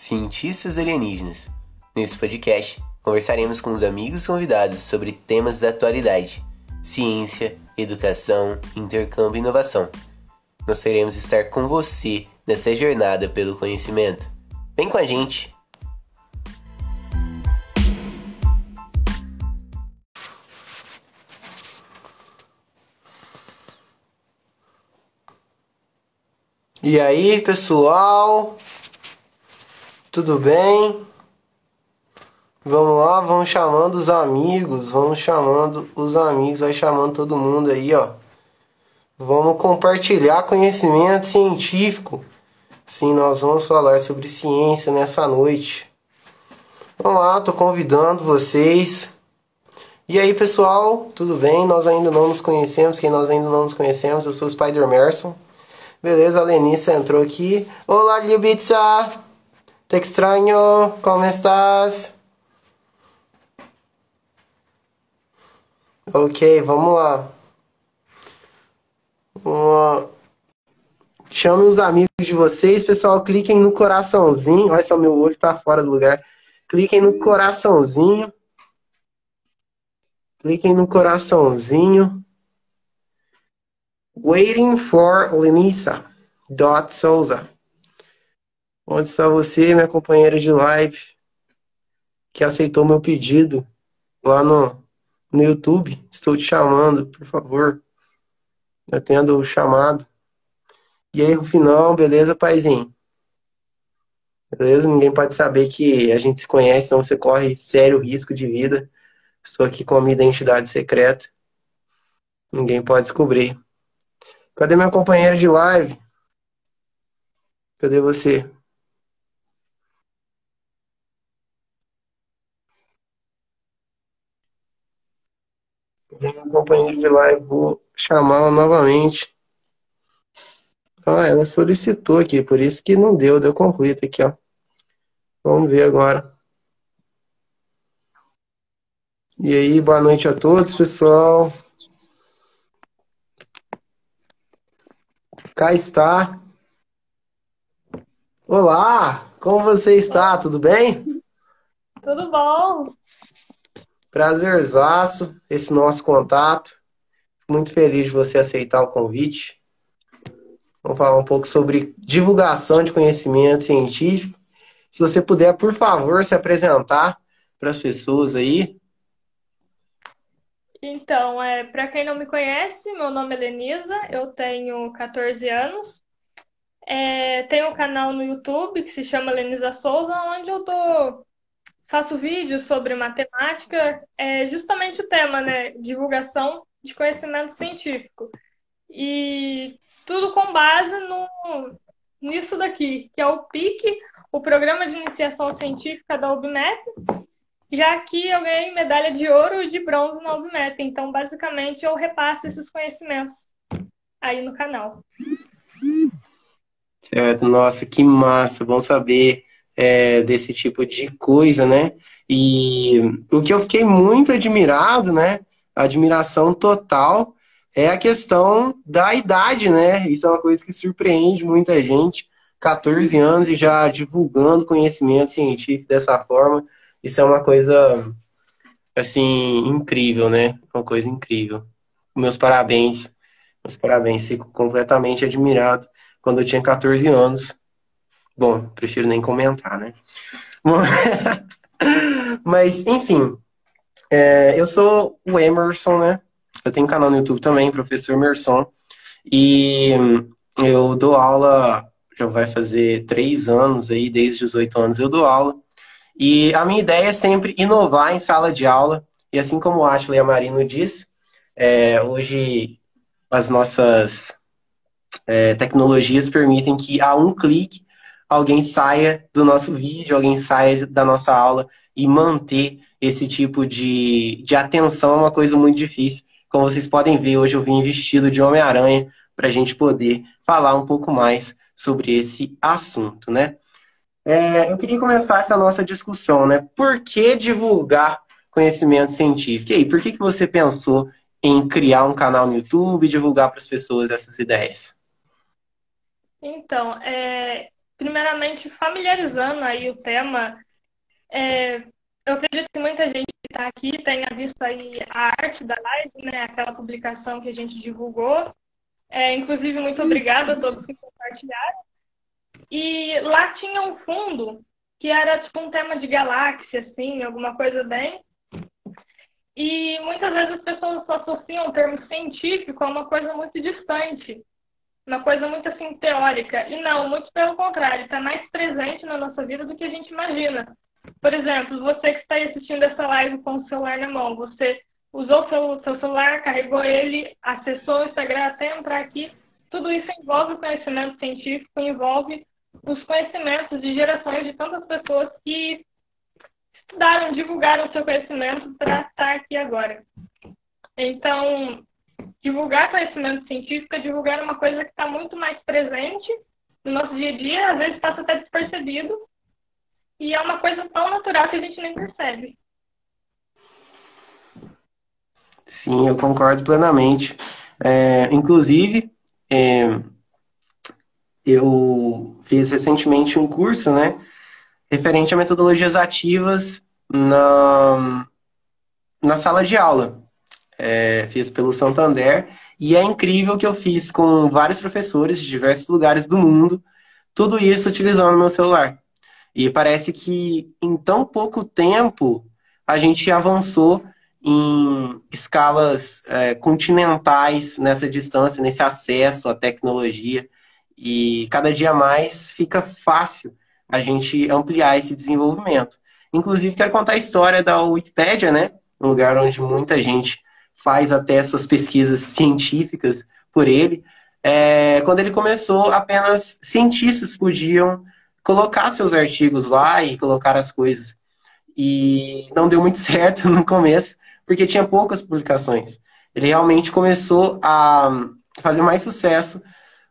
Cientistas Alienígenas. Nesse podcast, conversaremos com os amigos convidados sobre temas da atualidade, ciência, educação, intercâmbio e inovação. Nós teremos estar com você nessa jornada pelo conhecimento. Vem com a gente! E aí, pessoal? Tudo bem? Vamos lá, vamos chamando os amigos, vamos chamando os amigos, vai chamando todo mundo aí, ó. Vamos compartilhar conhecimento científico. Sim, nós vamos falar sobre ciência nessa noite. Vamos lá, tô convidando vocês. E aí, pessoal, tudo bem? Nós ainda não nos conhecemos, quem nós ainda não nos conhecemos, eu sou o Spider Merson. Beleza, a Lenissa entrou aqui. Olá, Liubitsa! Te extraño, como estás? Ok, vamos lá. Chame os amigos de vocês, pessoal. Cliquem no coraçãozinho. Olha só, meu olho tá fora do lugar. Cliquem no coraçãozinho. Cliquem no coraçãozinho. Waiting for Lenissa. Dot Souza. Onde está você, minha companheira de live, que aceitou meu pedido lá no, no YouTube? Estou te chamando, por favor. Atenda o chamado. E aí, Rufinão, beleza, paizinho? Beleza? Ninguém pode saber que a gente se conhece, senão você corre sério risco de vida. Estou aqui com a minha identidade secreta. Ninguém pode descobrir. Cadê minha companheira de live? Cadê você? Meu companheiro de live? Vou chamá-la novamente. Ah, ela solicitou aqui, por isso que não deu, deu conflito aqui, ó. Vamos ver agora. E aí, boa noite a todos, pessoal. Cá está. Olá, como você está? Tudo bem? Tudo bom. Prazerzaço esse nosso contato. Muito feliz de você aceitar o convite. Vamos falar um pouco sobre divulgação de conhecimento científico. Se você puder, por favor, se apresentar para as pessoas aí. Então, é, para quem não me conhece, meu nome é Lenisa, eu tenho 14 anos. É, tenho um canal no YouTube que se chama Lenisa Souza, onde eu tô, faço vídeos sobre matemática, é justamente o tema, né? Divulgação de conhecimento científico. E tudo com base no, nisso daqui, que é o PIC, o Programa de Iniciação Científica da UBMEP, já que eu ganhei medalha de ouro e de bronze na UBMEP. Então, basicamente, eu repasso esses conhecimentos aí no canal. Certo, nossa, que massa, bom saber é, desse tipo de coisa, né? E o que eu fiquei muito admirado, né? Admiração total é a questão da idade, né? Isso é uma coisa que surpreende muita gente. 14 anos e já divulgando conhecimento científico dessa forma. Isso é uma coisa, assim, incrível, né? Uma coisa incrível. Meus parabéns. Meus parabéns. Fico completamente admirado. Quando eu tinha 14 anos. Bom, prefiro nem comentar, né? Mas, enfim. É, eu sou o Emerson, né? Eu tenho um canal no YouTube também, Professor Emerson. E eu dou aula, já vai fazer três anos aí, desde os oito anos eu dou aula. E a minha ideia é sempre inovar em sala de aula. E assim como o Ashley Amarino diz, é, hoje as nossas é, tecnologias permitem que a um clique alguém saia do nosso vídeo, alguém saia da nossa aula e manter esse tipo de, de atenção é uma coisa muito difícil. Como vocês podem ver, hoje eu vim vestido de Homem-Aranha para a gente poder falar um pouco mais sobre esse assunto, né? É, eu queria começar essa nossa discussão, né? Por que divulgar conhecimento científico? E aí, por que, que você pensou em criar um canal no YouTube e divulgar para as pessoas essas ideias? Então, é, primeiramente familiarizando aí o tema. É, eu acredito que muita gente que está aqui tenha visto aí a arte da live, né? Aquela publicação que a gente divulgou. É, inclusive, muito obrigada a todos que compartilharam. E lá tinha um fundo que era tipo um tema de galáxia, assim, alguma coisa bem. E muitas vezes as pessoas associam o termo científico a uma coisa muito distante, uma coisa muito assim teórica. E não, muito pelo contrário, está mais presente na nossa vida do que a gente imagina. Por exemplo, você que está assistindo essa live com o celular na mão, você usou o seu, seu celular, carregou ele, acessou o Instagram até entrar aqui. Tudo isso envolve conhecimento científico, envolve os conhecimentos de gerações de tantas pessoas que estudaram, divulgaram seu conhecimento para estar aqui agora. Então, divulgar conhecimento científico é divulgar uma coisa que está muito mais presente no nosso dia a dia, às vezes passa até despercebido, e é uma coisa tão natural que a gente nem percebe. Sim, eu concordo plenamente. É, inclusive, é, eu fiz recentemente um curso, né, referente a metodologias ativas na, na sala de aula. É, fiz pelo Santander e é incrível que eu fiz com vários professores de diversos lugares do mundo, tudo isso utilizando meu celular. E parece que em tão pouco tempo a gente avançou em escalas é, continentais nessa distância, nesse acesso à tecnologia. E cada dia mais fica fácil a gente ampliar esse desenvolvimento. Inclusive, quero contar a história da Wikipédia, né? Um lugar onde muita gente faz até suas pesquisas científicas por ele. É, quando ele começou, apenas cientistas podiam colocar seus artigos lá e colocar as coisas. E não deu muito certo no começo, porque tinha poucas publicações. Ele realmente começou a fazer mais sucesso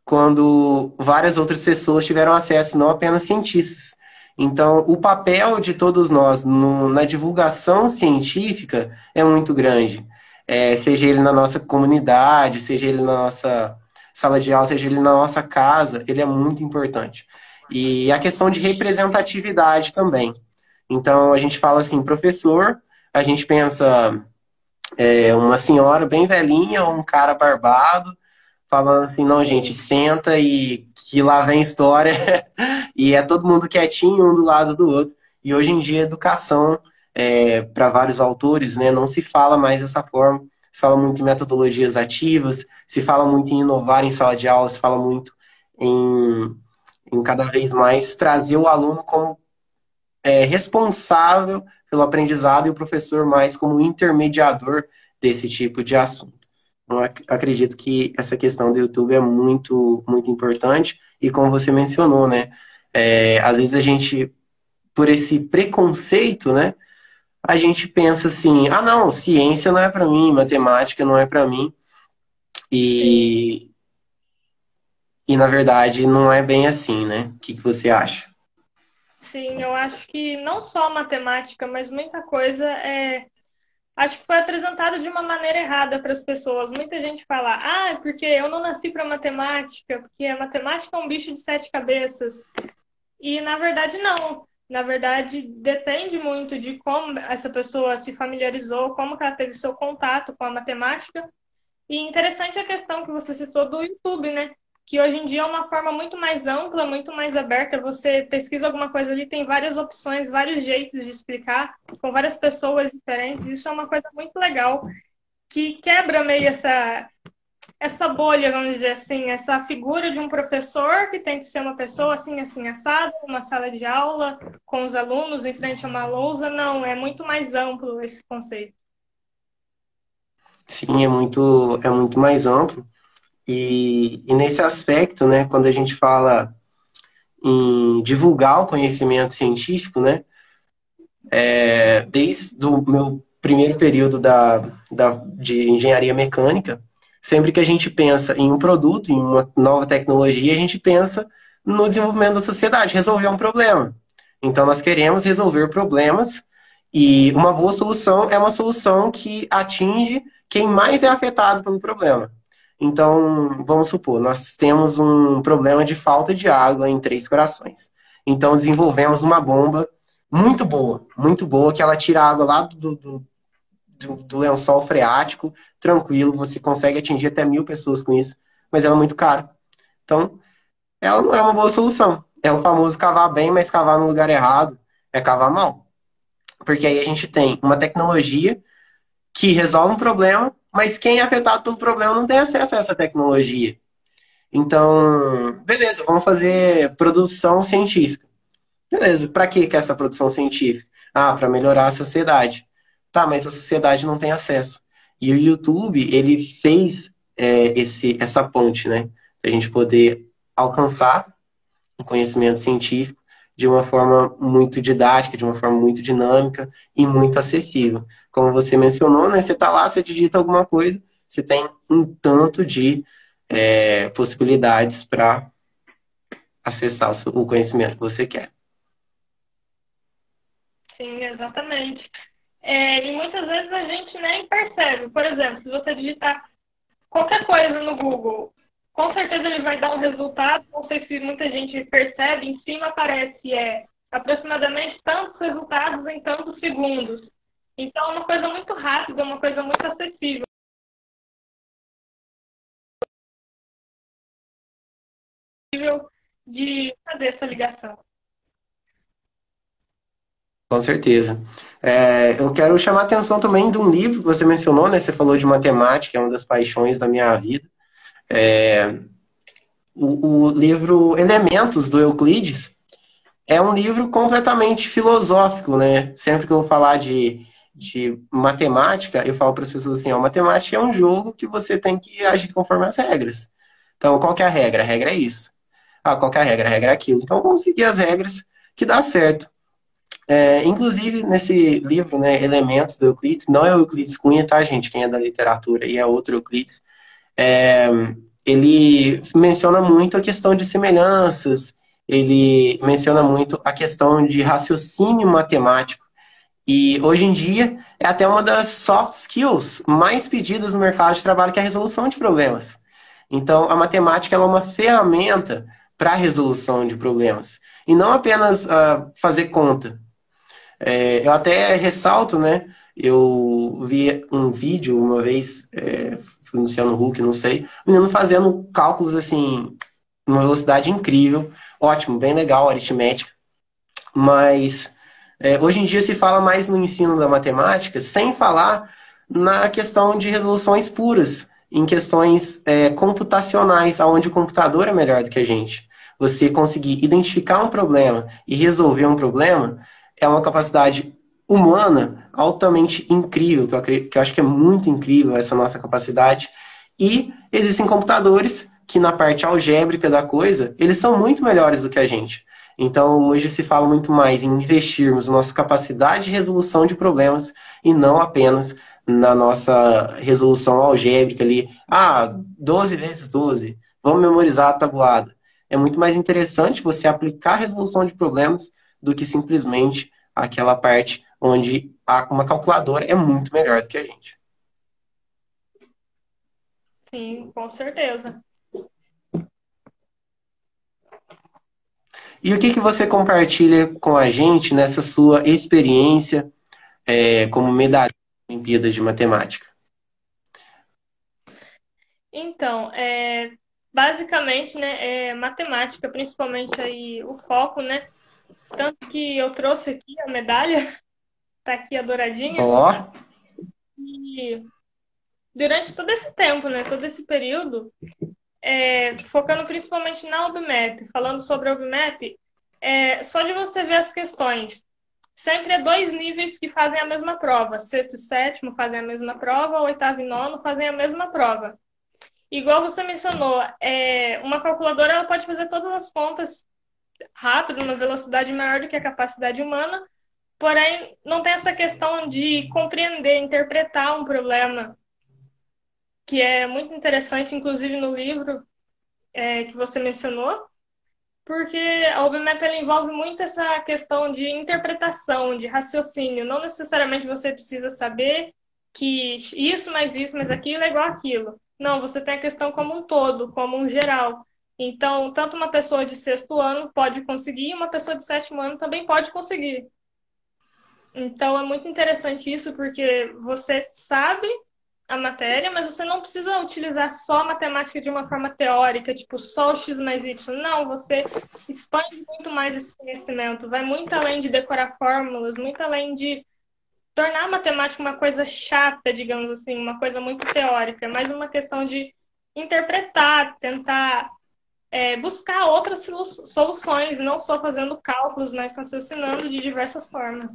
quando várias outras pessoas tiveram acesso, não apenas cientistas. Então, o papel de todos nós no, na divulgação científica é muito grande. É, seja ele na nossa comunidade, seja ele na nossa sala de aula, seja ele na nossa casa, ele é muito importante. E a questão de representatividade também. Então, a gente fala assim, professor, a gente pensa é, uma senhora bem velhinha ou um cara barbado, falando assim, não, gente, senta e que lá vem história. e é todo mundo quietinho um do lado do outro. E hoje em dia, educação, é, para vários autores, né, não se fala mais dessa forma. Se fala muito em metodologias ativas, se fala muito em inovar em sala de aula, se fala muito em, em cada vez mais trazer o aluno como é, responsável pelo aprendizado e o professor mais como intermediador desse tipo de assunto. Eu acredito que essa questão do YouTube é muito, muito importante. E como você mencionou, né? É, às vezes a gente, por esse preconceito, né? A gente pensa assim: ah, não, ciência não é para mim, matemática não é para mim. E, e na verdade não é bem assim, né? O que, que você acha? Sim, eu acho que não só matemática, mas muita coisa é acho que foi apresentado de uma maneira errada para as pessoas. Muita gente fala, ah, é porque eu não nasci para matemática, porque a matemática é um bicho de sete cabeças. E na verdade não. Na verdade, depende muito de como essa pessoa se familiarizou, como ela teve seu contato com a matemática. E interessante a questão que você citou do YouTube, né? que hoje em dia é uma forma muito mais ampla, muito mais aberta. Você pesquisa alguma coisa ali, tem várias opções, vários jeitos de explicar, com várias pessoas diferentes. Isso é uma coisa muito legal, que quebra meio essa, essa bolha, vamos dizer assim, essa figura de um professor que tem que ser uma pessoa assim, assim, assado, uma sala de aula, com os alunos em frente a uma lousa. Não, é muito mais amplo esse conceito. Sim, é muito, é muito mais amplo. E, e nesse aspecto, né, quando a gente fala em divulgar o conhecimento científico, né, é, desde o meu primeiro período da, da, de engenharia mecânica, sempre que a gente pensa em um produto, em uma nova tecnologia, a gente pensa no desenvolvimento da sociedade, resolver um problema. Então, nós queremos resolver problemas e uma boa solução é uma solução que atinge quem mais é afetado pelo problema. Então, vamos supor, nós temos um problema de falta de água em Três Corações. Então, desenvolvemos uma bomba muito boa, muito boa, que ela tira água lá do, do, do, do lençol freático, tranquilo, você consegue atingir até mil pessoas com isso, mas ela é muito cara. Então, ela não é uma boa solução. É o famoso cavar bem, mas cavar no lugar errado é cavar mal. Porque aí a gente tem uma tecnologia que resolve um problema, mas quem é afetado pelo problema não tem acesso a essa tecnologia. Então, beleza, vamos fazer produção científica. Beleza, para que, que é essa produção científica? Ah, para melhorar a sociedade. Tá, mas a sociedade não tem acesso. E o YouTube, ele fez é, esse, essa ponte, né? A gente poder alcançar o conhecimento científico de uma forma muito didática, de uma forma muito dinâmica e muito acessível. Como você mencionou, né? Você está lá, você digita alguma coisa, você tem um tanto de é, possibilidades para acessar o conhecimento que você quer. Sim, exatamente. É, e muitas vezes a gente nem percebe. Por exemplo, se você digitar qualquer coisa no Google, com certeza ele vai dar um resultado. Não sei se muita gente percebe, em cima aparece é, aproximadamente tantos resultados em tantos segundos. Então, é uma coisa muito rápida, uma coisa muito acessível. de fazer essa ligação. Com certeza. É, eu quero chamar a atenção também de um livro que você mencionou, né? Você falou de matemática, é uma das paixões da minha vida. É, o, o, livro Elementos, do Euclides, é um livro completamente filosófico, né? Sempre que eu falar de, de matemática, eu falo para as pessoas assim, ó, matemática é um jogo que você tem que agir conforme as regras. Então, qual que é a regra? A regra é isso. Ah, qual que é a regra? A regra é aquilo. Então, vamos seguir as regras que dá certo. É, inclusive, nesse livro, né, Elementos do Euclides, não é o Euclides Cunha, tá, gente? Quem é da literatura e é outro Euclides. É, ele menciona muito a questão de semelhanças, ele menciona muito a questão de raciocínio matemático. E hoje em dia é até uma das soft skills mais pedidas no mercado de trabalho, que é a resolução de problemas. Então, a matemática é uma ferramenta para a resolução de problemas. E não apenas uh, fazer conta. É, eu até ressalto, né? Eu vi um vídeo uma vez, é, foi Luciano Huck, não sei, menino fazendo cálculos assim, numa velocidade incrível, ótimo, bem legal, aritmética. Mas é, hoje em dia se fala mais no ensino da matemática, sem falar na questão de resoluções puras, em questões é, computacionais, onde o computador é melhor do que a gente. Você conseguir identificar um problema e resolver um problema é uma capacidade humana altamente incrível, que eu, que eu acho que é muito incrível essa nossa capacidade. E existem computadores que na parte algébrica da coisa, eles são muito melhores do que a gente. Então, hoje se fala muito mais em investirmos na nossa capacidade de resolução de problemas e não apenas na nossa resolução algébrica ali. Ah, 12 vezes 12, vamos memorizar a tabuada. É muito mais interessante você aplicar a resolução de problemas do que simplesmente aquela parte onde uma calculadora é muito melhor do que a gente. Sim, com certeza. E o que, que você compartilha com a gente nessa sua experiência é, como medalha Olimpíadas de Matemática? Então, é, basicamente, né, é matemática, principalmente aí o foco, né, tanto que eu trouxe aqui a medalha, tá aqui a douradinha. Ó. Oh. E durante todo esse tempo, né, todo esse período, é, focando principalmente na OBMAP, falando sobre a OBMAP, é, só de você ver as questões, sempre é dois níveis que fazem a mesma prova. Sexto e sétimo fazem a mesma prova, oitavo e nono fazem a mesma prova. Igual você mencionou, é, uma calculadora ela pode fazer todas as contas rápido, numa velocidade maior do que a capacidade humana, porém não tem essa questão de compreender, interpretar um problema, que é muito interessante, inclusive no livro é, que você mencionou, porque a ela envolve muito essa questão de interpretação, de raciocínio. Não necessariamente você precisa saber que isso mais isso mais aquilo é igual aquilo. Não, você tem a questão como um todo, como um geral. Então, tanto uma pessoa de sexto ano pode conseguir, uma pessoa de sétimo ano também pode conseguir. Então, é muito interessante isso, porque você sabe a matéria, mas você não precisa utilizar só a matemática de uma forma teórica, tipo só o x mais y. Não, você expande muito mais esse conhecimento, vai muito além de decorar fórmulas, muito além de tornar a matemática uma coisa chata, digamos assim, uma coisa muito teórica, é mais uma questão de interpretar, tentar é, buscar outras soluções, não só fazendo cálculos, mas raciocinando de diversas formas.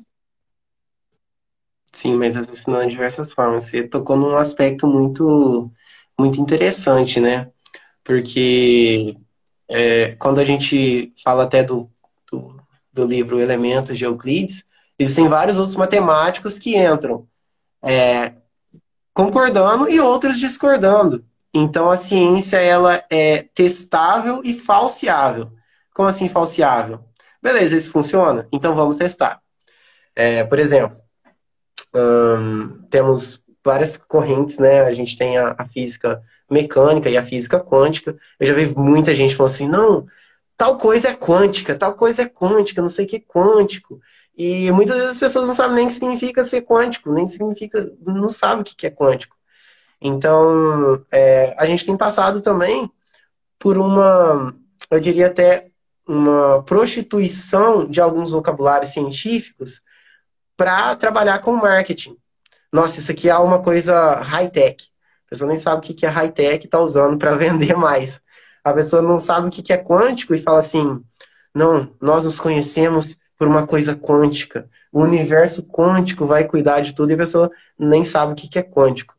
Sim, mas raciocinando de diversas formas. Você tocou num aspecto muito, muito interessante, né? Porque é, quando a gente fala até do, do, do livro Elementos de Euclides, Existem vários outros matemáticos que entram é, concordando e outros discordando. Então a ciência ela é testável e falseável. Como assim falseável? Beleza, isso funciona? Então vamos testar. É, por exemplo, hum, temos várias correntes, né? A gente tem a, a, física mecânica e a física quântica. Eu já vi muita gente falando assim, não, tal coisa é quântica, tal coisa é quântica, não sei o que é quântico. E muitas vezes as pessoas não sabem nem o que significa ser quântico, nem significa, não sabem o que é quântico. Então, é, a gente tem passado também por uma, eu diria até, uma prostituição de alguns vocabulários científicos para trabalhar com marketing. Nossa, isso aqui é uma coisa high-tech. A pessoa nem sabe o que é high-tech e está usando para vender mais. A pessoa não sabe o que é quântico e fala assim: não, nós nos conhecemos por uma coisa quântica. O universo quântico vai cuidar de tudo e a pessoa nem sabe o que é quântico,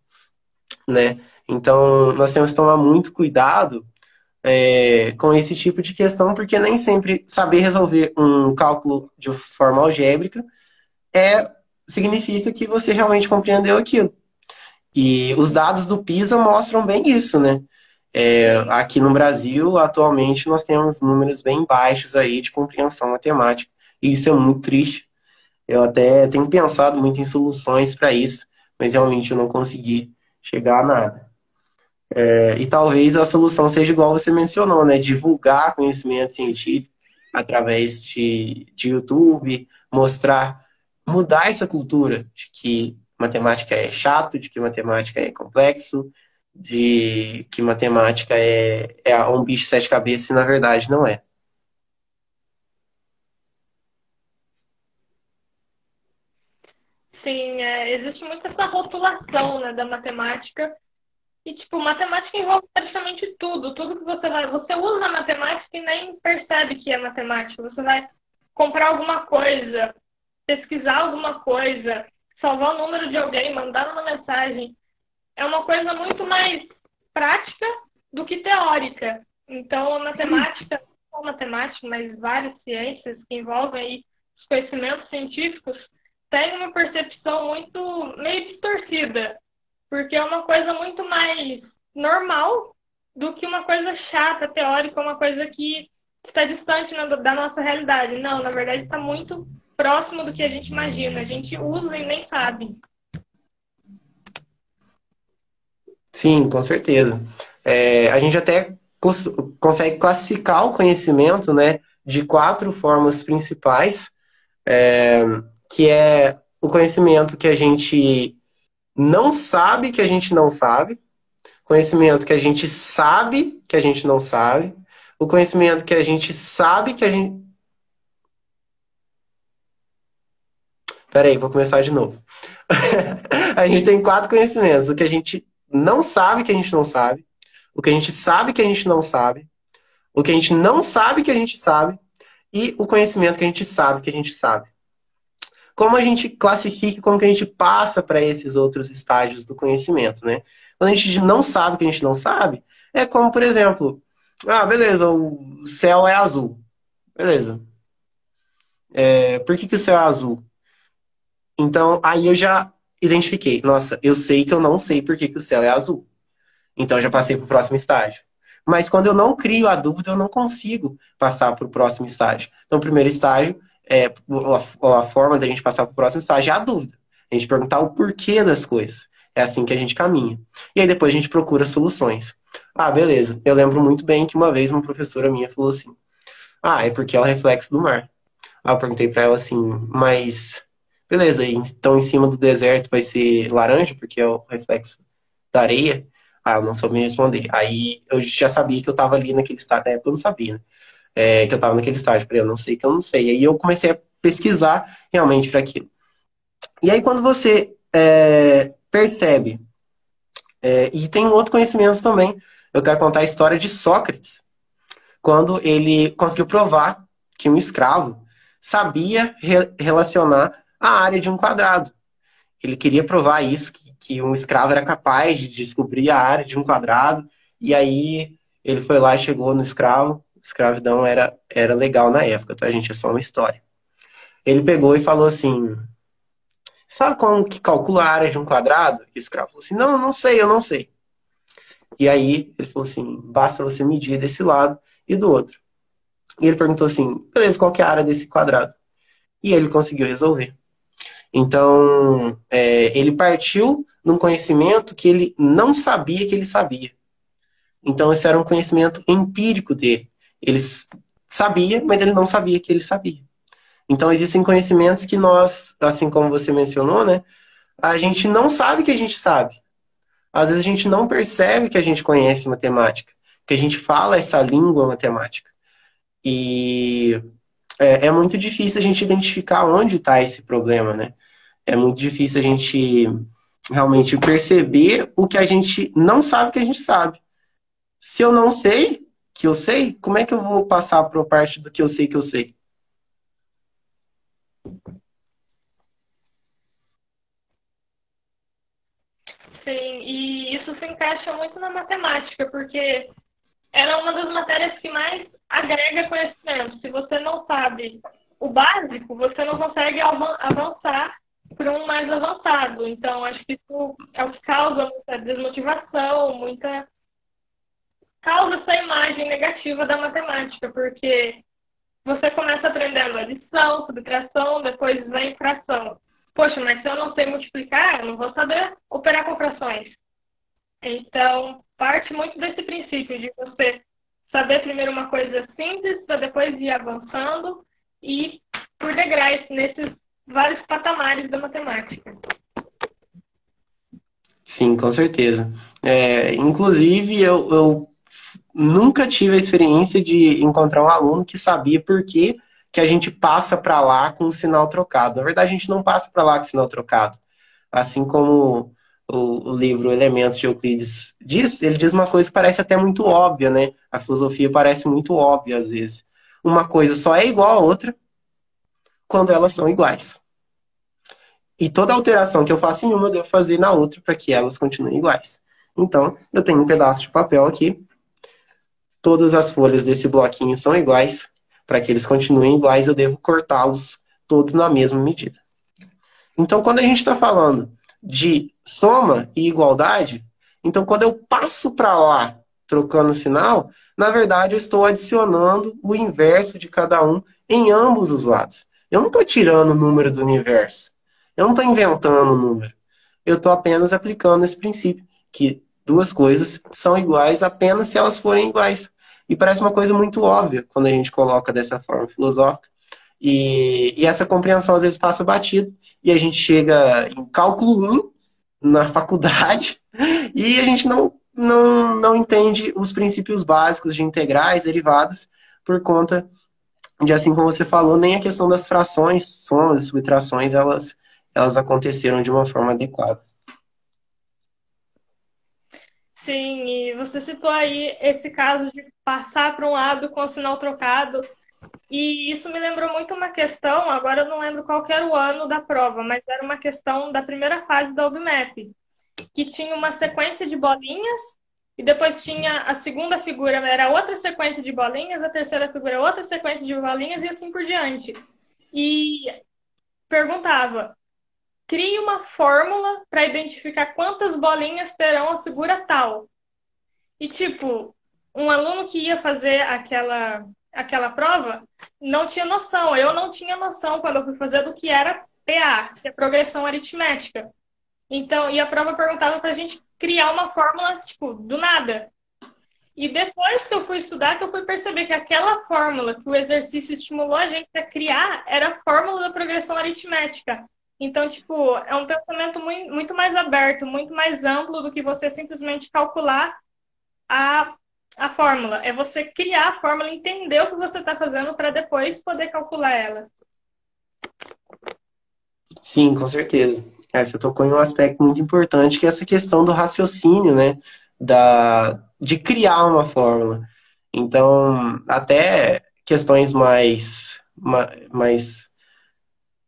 né? Então, nós temos que tomar muito cuidado é, com esse tipo de questão, porque nem sempre saber resolver um cálculo de forma algébrica é significa que você realmente compreendeu aquilo. E os dados do PISA mostram bem isso, né? É, aqui no Brasil, atualmente, nós temos números bem baixos aí de compreensão matemática. E isso é muito triste. Eu até tenho pensado muito em soluções para isso, mas realmente eu não consegui chegar a nada. É, e talvez a solução seja igual você mencionou, né? Divulgar conhecimento científico através de, de YouTube, mostrar, mudar essa cultura de que matemática é chato, de que matemática é complexo, de que matemática é, é um bicho de sete cabeças e na verdade não é. Sim, é, existe muito essa rotulação né, da matemática. E, tipo, matemática envolve praticamente tudo. Tudo que você vai. Você usa matemática e nem percebe que é matemática. Você vai comprar alguma coisa, pesquisar alguma coisa, salvar o número de alguém, mandar uma mensagem. É uma coisa muito mais prática do que teórica. Então, a matemática, não a matemática, mas várias ciências que envolvem aí os conhecimentos científicos, tem uma percepção muito meio distorcida, porque é uma coisa muito mais normal do que uma coisa chata, teórica, uma coisa que está distante da nossa realidade. Não, na verdade está muito próximo do que a gente imagina. A gente usa e nem sabe. Sim, com certeza. É, a gente até cons consegue classificar o conhecimento né, de quatro formas principais. É, que é o conhecimento que a gente não sabe que a gente não sabe, conhecimento que a gente sabe que a gente não sabe, o conhecimento que a gente sabe que a gente. Peraí, vou começar de novo. a gente tem quatro conhecimentos: o que a gente não sabe que a gente não sabe, o que a gente sabe que a gente não sabe, o que a gente não sabe que a gente sabe e o conhecimento que a gente sabe que a gente sabe como a gente classifica, como que a gente passa para esses outros estágios do conhecimento, né? Quando a gente não sabe o que a gente não sabe, é como, por exemplo, ah, beleza, o céu é azul. Beleza. É, por que, que o céu é azul? Então, aí eu já identifiquei. Nossa, eu sei que eu não sei por que, que o céu é azul. Então, já passei para o próximo estágio. Mas quando eu não crio a dúvida, eu não consigo passar para o próximo estágio. Então, o primeiro estágio é, a, a forma da gente passar para o próximo estágio é a dúvida. A gente perguntar o porquê das coisas. É assim que a gente caminha. E aí depois a gente procura soluções. Ah, beleza. Eu lembro muito bem que uma vez uma professora minha falou assim: Ah, é porque é o reflexo do mar. Aí eu perguntei para ela assim, mas beleza, então em cima do deserto vai ser laranja, porque é o reflexo da areia? Ah, eu não soube me responder. Aí eu já sabia que eu tava ali naquele estágio, na época eu não sabia, né? É, que eu tava naquele estágio, falei, eu não sei que eu não sei. Aí eu comecei a pesquisar realmente para aquilo. E aí quando você é, percebe, é, e tem um outro conhecimento também, eu quero contar a história de Sócrates, quando ele conseguiu provar que um escravo sabia re relacionar a área de um quadrado. Ele queria provar isso, que, que um escravo era capaz de descobrir a área de um quadrado, e aí ele foi lá e chegou no escravo. Escravidão era, era legal na época, tá, gente? É só uma história. Ele pegou e falou assim: Sabe como que calcula a área de um quadrado? E o escravo falou assim: Não, não sei, eu não sei. E aí ele falou assim: Basta você medir desse lado e do outro. E ele perguntou assim: Beleza, qual que é a área desse quadrado? E ele conseguiu resolver. Então, é, ele partiu num conhecimento que ele não sabia que ele sabia. Então, esse era um conhecimento empírico dele. Ele sabia, mas ele não sabia que ele sabia. Então, existem conhecimentos que nós, assim como você mencionou, né? A gente não sabe que a gente sabe. Às vezes a gente não percebe que a gente conhece matemática, que a gente fala essa língua matemática. E é, é muito difícil a gente identificar onde está esse problema, né? É muito difícil a gente realmente perceber o que a gente não sabe que a gente sabe. Se eu não sei que eu sei, como é que eu vou passar para a parte do que eu sei que eu sei? Sim, e isso se encaixa muito na matemática, porque ela é uma das matérias que mais agrega conhecimento. Se você não sabe o básico, você não consegue avançar para um mais avançado. Então, acho que isso é o que causa muita desmotivação, muita. Causa essa imagem negativa da matemática, porque você começa aprendendo adição, subtração, depois vem fração. Poxa, mas se eu não sei multiplicar, eu não vou saber operar com frações. Então, parte muito desse princípio de você saber primeiro uma coisa simples, para depois ir avançando e por degraus nesses vários patamares da matemática. Sim, com certeza. É, inclusive, eu, eu nunca tive a experiência de encontrar um aluno que sabia por que, que a gente passa para lá com o sinal trocado. Na verdade, a gente não passa para lá com o sinal trocado. Assim como o, o, livro Elementos de Euclides diz, ele diz uma coisa que parece até muito óbvia, né? A filosofia parece muito óbvia às vezes. Uma coisa só é igual a outra quando elas são iguais. E toda alteração que eu faço em uma, eu devo fazer na outra para que elas continuem iguais. Então, eu tenho um pedaço de papel aqui. Todas as folhas desse bloquinho são iguais. Para que eles continuem iguais, eu devo cortá-los todos na mesma medida. Então, quando a gente está falando de soma e igualdade, então quando eu passo para lá trocando o sinal, na verdade eu estou adicionando o inverso de cada um em ambos os lados. Eu não estou tirando o número do universo. Eu não estou inventando o número. Eu estou apenas aplicando esse princípio, que duas coisas são iguais apenas se elas forem iguais. E parece uma coisa muito óbvia quando a gente coloca dessa forma filosófica. E, e essa compreensão às vezes passa batido e a gente chega em cálculo 1 na faculdade e a gente não, não, não entende os princípios básicos de integrais, derivadas, por conta de, assim como você falou, nem a questão das frações, somas, subtrações, elas, elas aconteceram de uma forma adequada. Sim, e você citou aí esse caso de passar para um lado com o sinal trocado. E isso me lembrou muito uma questão, agora eu não lembro qual era o ano da prova, mas era uma questão da primeira fase da UBMAP, que tinha uma sequência de bolinhas, e depois tinha a segunda figura, era outra sequência de bolinhas, a terceira figura outra sequência de bolinhas e assim por diante. E perguntava: crie uma fórmula para identificar quantas bolinhas terão a figura tal. E tipo, um aluno que ia fazer aquela aquela prova não tinha noção. Eu não tinha noção quando eu fui fazer do que era PA, que é progressão aritmética. Então, e a prova perguntava para a gente criar uma fórmula, tipo, do nada. E depois que eu fui estudar, que eu fui perceber que aquela fórmula que o exercício estimulou a gente a criar era a fórmula da progressão aritmética. Então, tipo, é um pensamento muito mais aberto, muito mais amplo do que você simplesmente calcular a, a fórmula. É você criar a fórmula, entender o que você está fazendo para depois poder calcular ela. Sim, com certeza. É, você tocou em um aspecto muito importante, que é essa questão do raciocínio, né? Da, de criar uma fórmula. Então, até questões mais, mais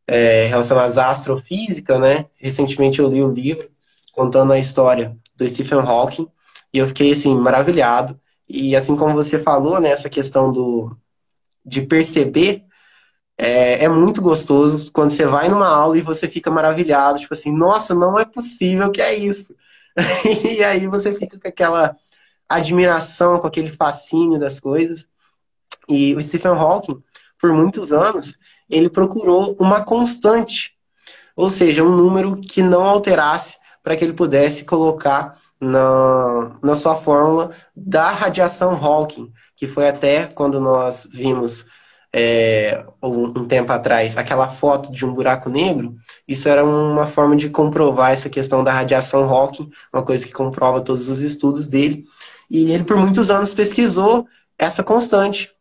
é, relacionadas à astrofísica, né? Recentemente eu li o um livro contando a história do Stephen Hawking e eu fiquei, assim, maravilhado. E assim como você falou, né, questão do, de perceber, é, é muito gostoso quando você vai numa aula e você fica maravilhado, tipo assim, nossa, não é possível que é isso. e aí você fica com aquela admiração, com aquele fascínio das coisas. E o Stephen Hawking, por muitos anos, ele procurou uma constante, ou seja, um número que não alterasse para que ele pudesse colocar na, na sua fórmula da radiação Hawking, que foi até quando nós vimos é, um, um, tempo atrás aquela foto de um buraco negro, isso era uma forma de comprovar essa questão da radiação Hawking, uma coisa que comprova todos os estudos dele. E ele, por muitos anos, pesquisou essa constante.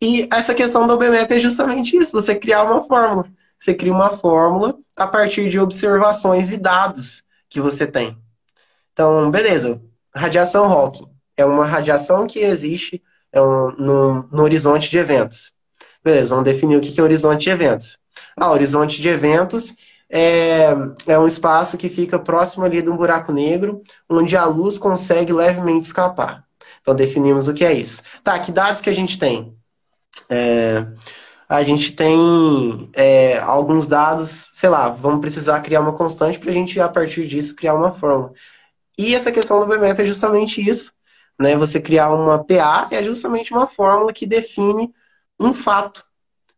E essa questão do BMAP é justamente isso: você criar uma fórmula. Você cria uma fórmula a partir de observações e dados que você tem. Então, beleza. Radiação Hawking é uma radiação que existe é um, no, no horizonte de eventos. Beleza, vamos definir o que é horizonte de eventos. Ah, horizonte de eventos é, é um espaço que fica próximo ali de um buraco negro, onde a luz consegue levemente escapar. Então definimos o que é isso. Tá, que dados que a gente tem? É, a gente tem é, alguns dados, sei lá, vamos precisar criar uma constante para a gente, a partir disso, criar uma fórmula. E essa questão do BMF é justamente isso. Né? Você criar uma PA é justamente uma fórmula que define um fato.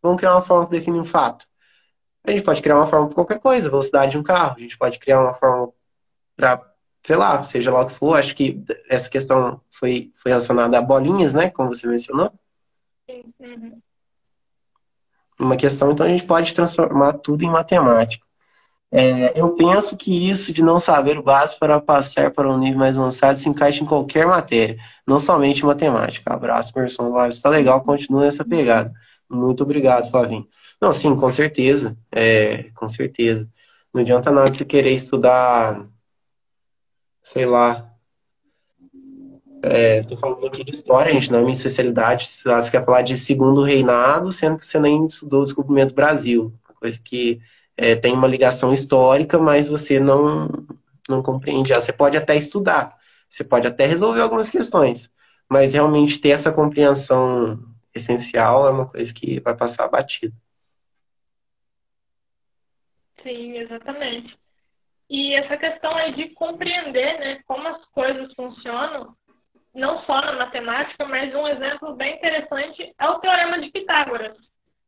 Vamos criar uma fórmula que define um fato. A gente pode criar uma fórmula para qualquer coisa, velocidade de um carro. A gente pode criar uma fórmula para, sei lá, seja lá o que for. Acho que essa questão foi, foi relacionada a bolinhas, né? Como você mencionou. Uhum. Uma questão, então a gente pode transformar tudo em matemática. É, eu penso que isso de não saber o básico para passar para um nível mais avançado se encaixa em qualquer matéria, não somente matemática. Abraço, Merson Live. Está legal, continua nessa pegada. Muito obrigado, Flavinho. Não, sim, com certeza. É, com certeza. Não adianta nada você querer estudar, sei lá. É, tô falando aqui de história, gente, não é minha especialidade. Você quer falar de segundo reinado, sendo que você nem estudou o descobrimento do Brasil. Uma coisa que é, tem uma ligação histórica, mas você não, não compreende. Você pode até estudar, você pode até resolver algumas questões, mas realmente ter essa compreensão essencial é uma coisa que vai passar batido. Sim, exatamente. E essa questão aí de compreender né, como as coisas funcionam, não só na matemática, mas um exemplo bem interessante é o Teorema de Pitágoras.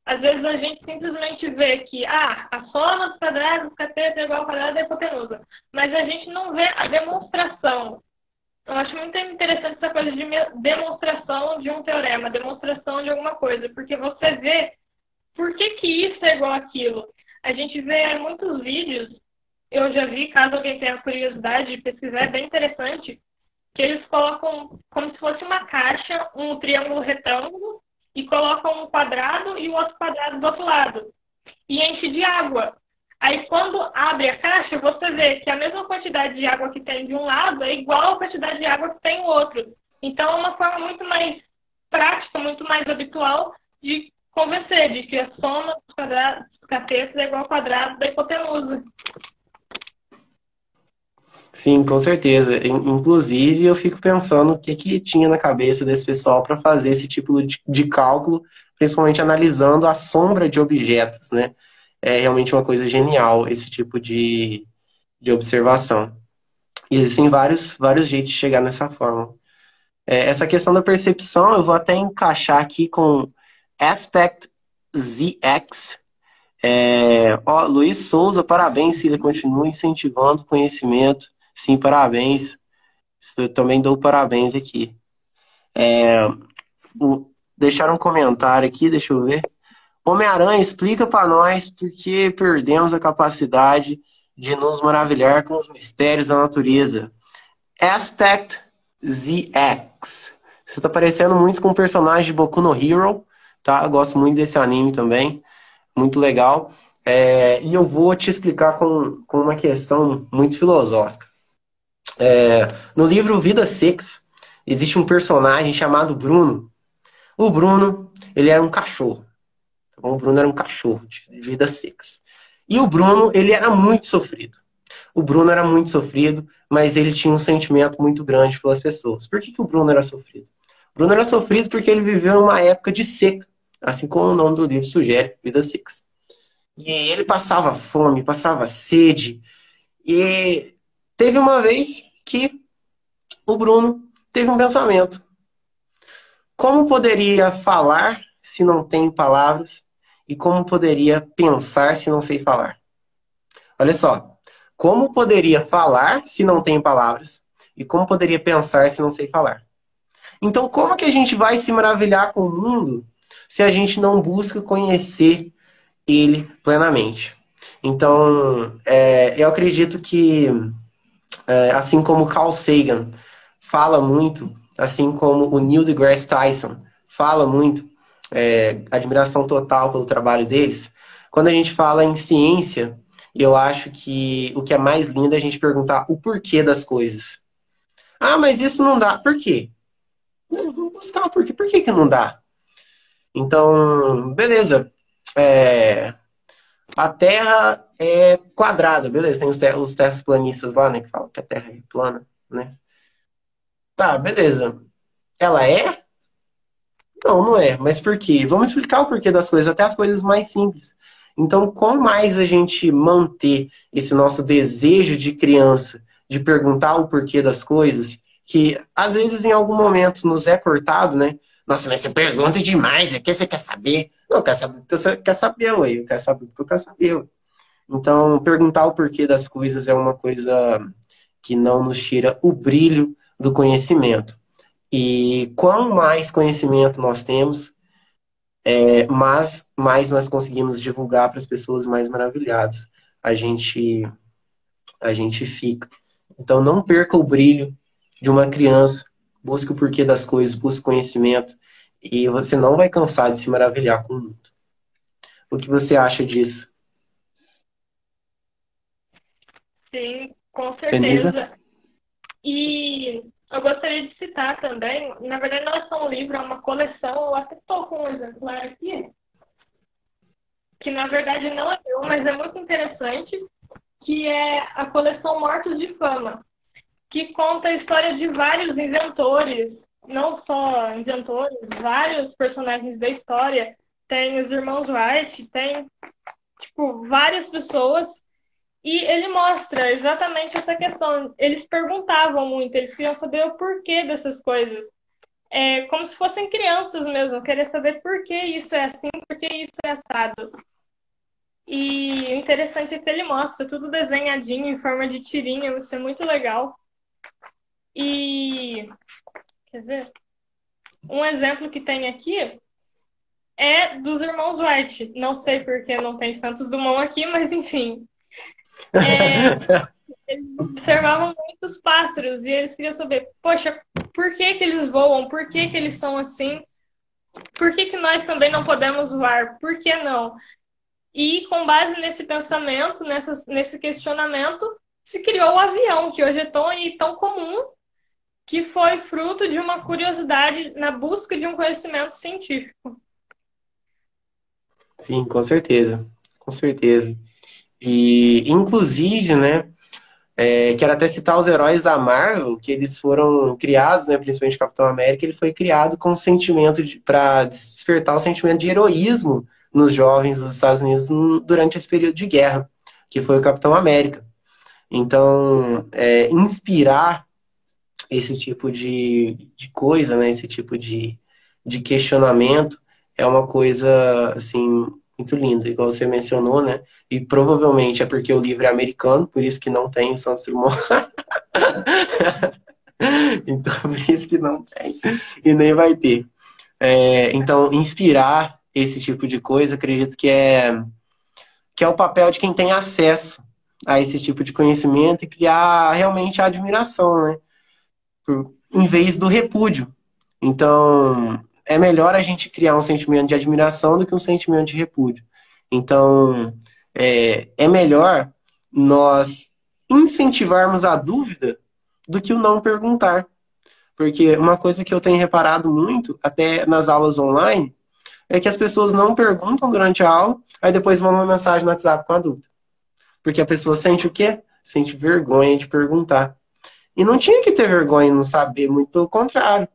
Às vezes a gente simplesmente vê que ah, a soma dos quadrados do cateto é igual ao quadrado da hipotenusa, mas a gente não vê a demonstração. Eu acho muito interessante essa coisa de demonstração de um teorema, demonstração de alguma coisa, porque você vê por que, que isso é igual àquilo. A gente vê muitos vídeos, eu já vi, caso alguém tenha curiosidade de pesquisar, é bem interessante, que eles colocam como se fosse uma caixa, um triângulo retângulo, e colocam um quadrado e o outro quadrado do outro lado. E enche de água. Aí quando abre a caixa, você vê que a mesma quantidade de água que tem de um lado é igual à quantidade de água que tem no outro. Então é uma forma muito mais prática, muito mais habitual de convencer de que a soma dos quadrados dos catetos é igual ao quadrado da hipotenusa. Sim, com certeza. Inclusive, eu fico pensando o que, que tinha na cabeça desse pessoal para fazer esse tipo de, cálculo, principalmente analisando a sombra de objetos, né? É realmente uma coisa genial esse tipo de, de observação. E existem vários, vários jeitos de chegar nessa forma. É, essa questão da percepção eu vou até encaixar aqui com Aspect ZX, É, ó, Luiz Souza, parabéns, Cília, continua incentivando conhecimento. Sim, parabéns. Eu também dou parabéns aqui. É, deixaram um comentário aqui, deixa eu ver. Homem-Aranha, explica para nós por que perdemos a capacidade de nos maravilhar com os mistérios da natureza. Aspect ZX. Você está parecendo muito com o personagem de Boku no Hero, tá? Eu gosto muito desse anime também, muito legal. É, e eu vou te explicar com, com uma questão muito filosófica. É, no livro Vida Six, existe um personagem chamado Bruno. O Bruno, ele era um cachorro. Tá o Bruno era um cachorro de Vida Six. E o Bruno, ele era muito sofrido. O Bruno era muito sofrido, mas ele tinha um sentimento muito grande pelas pessoas. Por que, que o Bruno era sofrido? Bruno era sofrido porque ele viveu uma época de seca, assim como o nome do livro sugere, Vida Secas. E ele passava fome, passava sede. E teve uma vez que o Bruno teve um pensamento. Como poderia falar se não tem palavras? E como poderia pensar se não sei falar? Olha só. Como poderia falar se não tem palavras? E como poderia pensar se não sei falar? Então, como que a gente vai se maravilhar com o mundo se a gente não busca conhecer ele plenamente? Então, é, eu acredito que, é, assim como Carl Sagan fala muito, assim como o Neil deGrasse Tyson fala muito, é, admiração total pelo trabalho deles, quando a gente fala em ciência, eu acho que o que é mais lindo é a gente perguntar o porquê das coisas. Ah, mas isso não dá. Por quê? vamos buscar por quê. Por que, que não dá? Então, beleza. É, a Terra é quadrada, beleza. Tem os, ter os terraplanistas lá, né? Que falam que a Terra é plana, né? Tá, beleza. Ela é? Não, não é. Mas por quê? Vamos explicar o porquê das coisas, até as coisas mais simples. Então, quanto mais a gente manter esse nosso desejo de criança de perguntar o porquê das coisas, que às vezes em algum momento nos é cortado, né? Nossa, mas você pergunta demais, é que você quer saber? Não, quer saber porque você quer saber, ué. Eu quero saber porque eu quero saber. Ué. Então, perguntar o porquê das coisas é uma coisa que não nos tira o brilho do conhecimento. E quanto mais conhecimento nós temos, é, mais, mais nós conseguimos divulgar para as pessoas mais maravilhadas. A gente, a gente fica. Então, não perca o brilho de uma criança, busque o porquê das coisas, busque conhecimento e você não vai cansar de se maravilhar com o mundo. O que você acha disso? Sim, com certeza. E eu gostaria de citar também, na verdade não é só um livro, é uma coleção, eu até estou com um exemplar aqui, que na verdade não é meu, mas é muito interessante, que é a coleção Mortos de Fama que conta a história de vários inventores, não só inventores, vários personagens da história. Tem os irmãos Wright, tem tipo várias pessoas e ele mostra exatamente essa questão. Eles perguntavam muito, eles queriam saber o porquê dessas coisas. É como se fossem crianças mesmo, querer saber por que isso é assim, por que isso é assado. E interessante é que ele mostra tudo desenhadinho em forma de tirinha, isso é muito legal. E quer ver? Um exemplo que tem aqui é dos irmãos White. Não sei porque não tem Santos Dumont aqui, mas enfim. É, eles observavam muitos pássaros e eles queriam saber, poxa, por que, que eles voam? Por que, que eles são assim? Por que, que nós também não podemos voar? Por que não? E com base nesse pensamento, nessa, nesse questionamento, se criou o avião, que hoje é tão, tão comum que foi fruto de uma curiosidade na busca de um conhecimento científico. Sim, com certeza, com certeza. E, inclusive, né, é, quero até citar os heróis da Marvel, que eles foram criados, né, principalmente Capitão América, ele foi criado com sentimento para despertar o sentimento de heroísmo nos jovens dos Estados Unidos durante esse período de guerra, que foi o Capitão América. Então, é, inspirar esse tipo de, de coisa, né? Esse tipo de, de questionamento é uma coisa, assim, muito linda, igual você mencionou, né? E provavelmente é porque o livro é americano, por isso que não tem o Santos Dumont. então, por isso que não tem e nem vai ter. É, então, inspirar esse tipo de coisa, acredito que é que é o papel de quem tem acesso a esse tipo de conhecimento e criar realmente a admiração, né? Por, em vez do repúdio. Então, é melhor a gente criar um sentimento de admiração do que um sentimento de repúdio. Então, é, é melhor nós incentivarmos a dúvida do que o não perguntar. Porque uma coisa que eu tenho reparado muito, até nas aulas online, é que as pessoas não perguntam durante a aula, aí depois mandam uma mensagem no WhatsApp com a dúvida. Porque a pessoa sente o quê? Sente vergonha de perguntar. E não tinha que ter vergonha não saber, muito pelo contrário.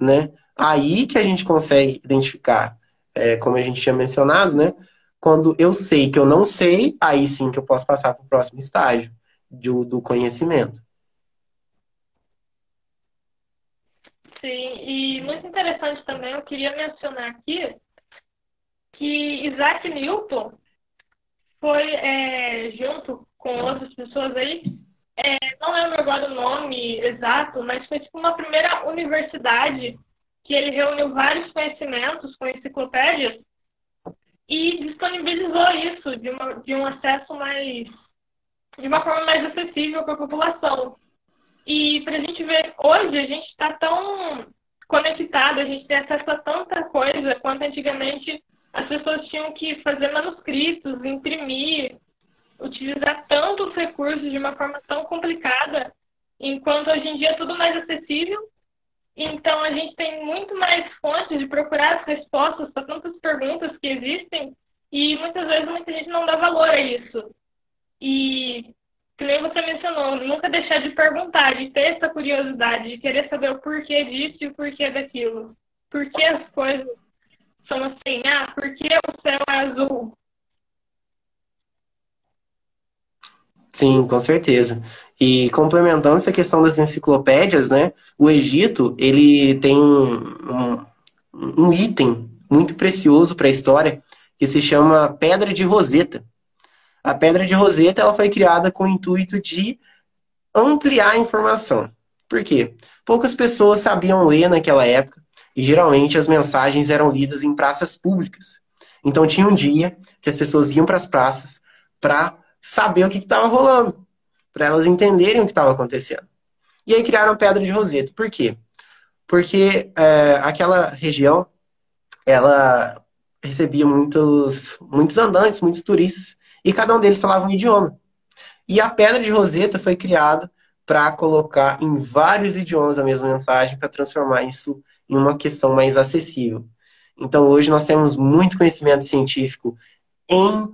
Né? Aí que a gente consegue identificar, é, como a gente tinha mencionado, né? Quando eu sei que eu não sei, aí sim que eu posso passar para o próximo estágio do, do conhecimento. Sim, e muito interessante também, eu queria mencionar aqui que Isaac Newton foi, é, junto com outras pessoas aí, é, não lembro agora o nome exato, mas foi tipo uma primeira universidade que ele reuniu vários conhecimentos com enciclopédias e disponibilizou isso de, uma, de um acesso mais. de uma forma mais acessível para a população. E para a gente ver, hoje a gente está tão conectado, a gente tem acesso a tanta coisa quanto antigamente as pessoas tinham que fazer manuscritos, imprimir, utilizar tantos recursos de uma forma tão complicada, enquanto hoje em dia é tudo mais acessível. Então a gente tem muito mais fontes de procurar as respostas para tantas perguntas que existem e muitas vezes muita gente não dá valor a isso. E que nem você mencionou, nunca deixar de perguntar, de ter essa curiosidade, de querer saber o porquê disso e o porquê daquilo. Por que as coisas são assim? Ah, por que o céu é azul? Sim, com certeza. E complementando essa questão das enciclopédias, né? O Egito, ele tem um, um, item muito precioso para a história que se chama Pedra de Roseta. A Pedra de Roseta ela foi criada com o intuito de ampliar a informação. Por quê? Poucas pessoas sabiam ler naquela época e geralmente as mensagens eram lidas em praças públicas. Então tinha um dia que as pessoas iam para as praças para saber o que estava rolando, para elas entenderem o que estava acontecendo. E aí criaram Pedra de Roseta. Por quê? Porque é, aquela região ela recebia muitos, muitos andantes, muitos turistas, e cada um deles falava um idioma. E a Pedra de Roseta foi criada para colocar em vários idiomas a mesma mensagem, para transformar isso em uma questão mais acessível. Então hoje nós temos muito conhecimento científico em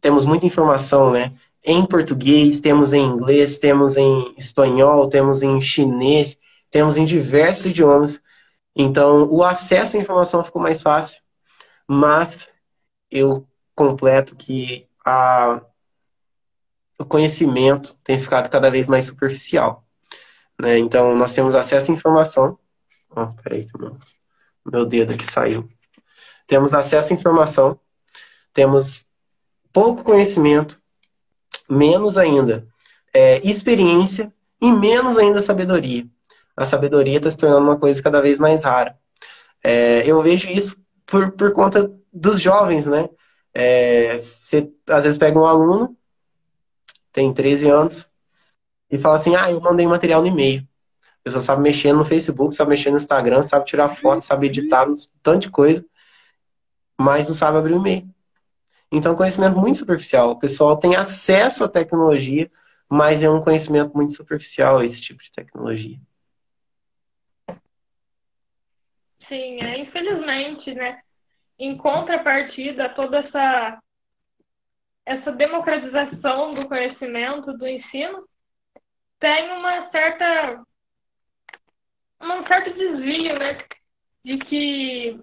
temos muita informação, né? Em português, temos em inglês, temos em espanhol, temos em chinês, temos em diversos idiomas. Então, o acesso à informação ficou mais fácil, mas eu completo que a, o conhecimento tem ficado cada vez mais superficial. Né? Então, nós temos acesso à informação. Oh, peraí, meu, meu dedo aqui saiu. Temos acesso à informação, temos pouco conhecimento, menos ainda é, experiência e menos ainda sabedoria. A sabedoria está se tornando uma coisa cada vez mais rara. É, eu vejo isso por, por conta dos jovens, né? É, você às vezes pega um aluno, tem 13 anos, e fala assim: Ah, eu mandei material no e-mail. A pessoa sabe mexer no Facebook, sabe mexer no Instagram, sabe tirar foto, sabe editar, um tanto de coisa, mas não sabe abrir o e-mail. Então, conhecimento muito superficial. O pessoal tem acesso à tecnologia, mas é um conhecimento muito superficial esse tipo de tecnologia. Sim, é, infelizmente, né? Em contrapartida, toda essa, essa democratização do conhecimento, do ensino, tem uma certa um certo desvio, né? De que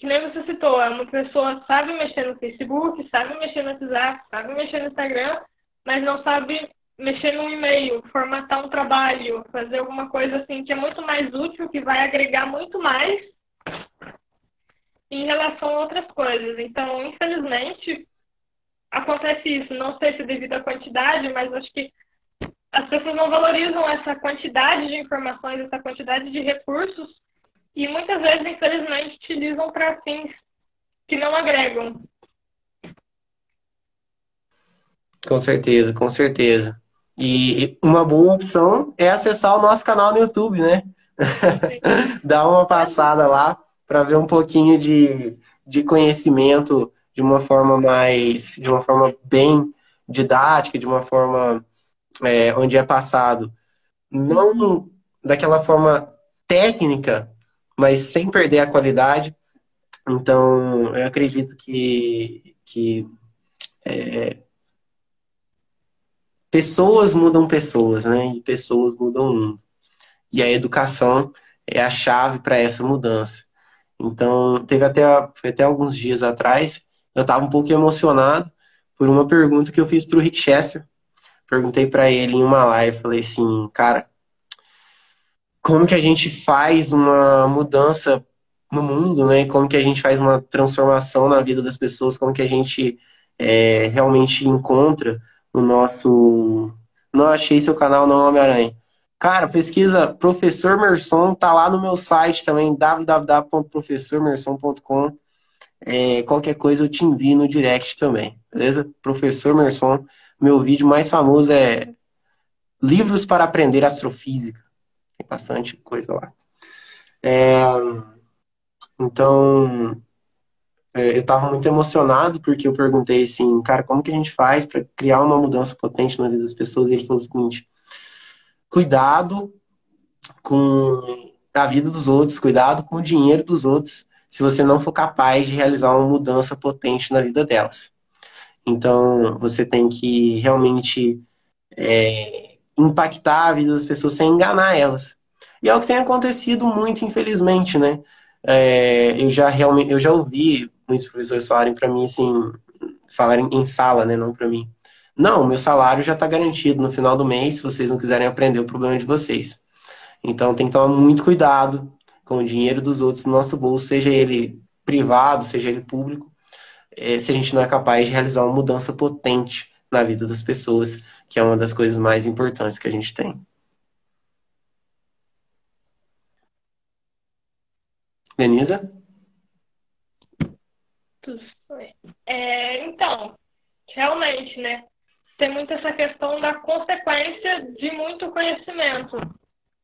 que nem você citou, é uma pessoa sabe mexer no Facebook, sabe mexer no WhatsApp, sabe mexer no Instagram, mas não sabe mexer no e-mail, formatar um trabalho, fazer alguma coisa assim que é muito mais útil, que vai agregar muito mais. em relação a outras coisas. Então, infelizmente, acontece isso. Não sei se devido à quantidade, mas acho que as pessoas não valorizam essa quantidade de informações, essa quantidade de recursos e muitas vezes, infelizmente, utilizam para fins que não agregam. Com certeza, com certeza. E uma boa opção é acessar o nosso canal no YouTube, né? Dar uma passada lá para ver um pouquinho de, de conhecimento de uma forma mais, de uma forma bem didática, de uma forma é, onde é passado não daquela forma técnica, mas sem perder a qualidade. Então, eu acredito que, que é, pessoas mudam pessoas, né? E pessoas mudam o mundo. E a educação é a chave para essa mudança. Então, teve até, até alguns dias atrás, eu estava um pouco emocionado por uma pergunta que eu fiz para o Rick Chester. Perguntei para ele em uma live, falei assim, cara, como que a gente faz uma mudança no mundo, né? Como que a gente faz uma transformação na vida das pessoas? Como que a gente é, realmente encontra o nosso... Não achei seu canal, não, Homem-Aranha. Cara, pesquisa Professor Merson, tá lá no meu site também, www.professormerson.com. É, qualquer coisa eu te envio no direct também, beleza? Professor Merson, meu vídeo mais famoso é Livros para Aprender Astrofísica. Bastante coisa lá. É, então, é, eu estava muito emocionado porque eu perguntei assim, cara, como que a gente faz para criar uma mudança potente na vida das pessoas? E ele falou o seguinte: cuidado com a vida dos outros, cuidado com o dinheiro dos outros se você não for capaz de realizar uma mudança potente na vida delas. Então, você tem que realmente é, impactar a vida das pessoas sem enganar elas. E é o que tem acontecido muito, infelizmente, né? É, eu já realmente, eu já ouvi muitos professores falarem para mim assim, falarem em sala, né, não para mim. Não, meu salário já está garantido no final do mês, se vocês não quiserem aprender o problema de vocês. Então tem que tomar muito cuidado com o dinheiro dos outros no nosso bolso, seja ele privado, seja ele público, é, se a gente não é capaz de realizar uma mudança potente na vida das pessoas, que é uma das coisas mais importantes que a gente tem. Denisa? É, então, realmente, né? Tem muito essa questão da consequência de muito conhecimento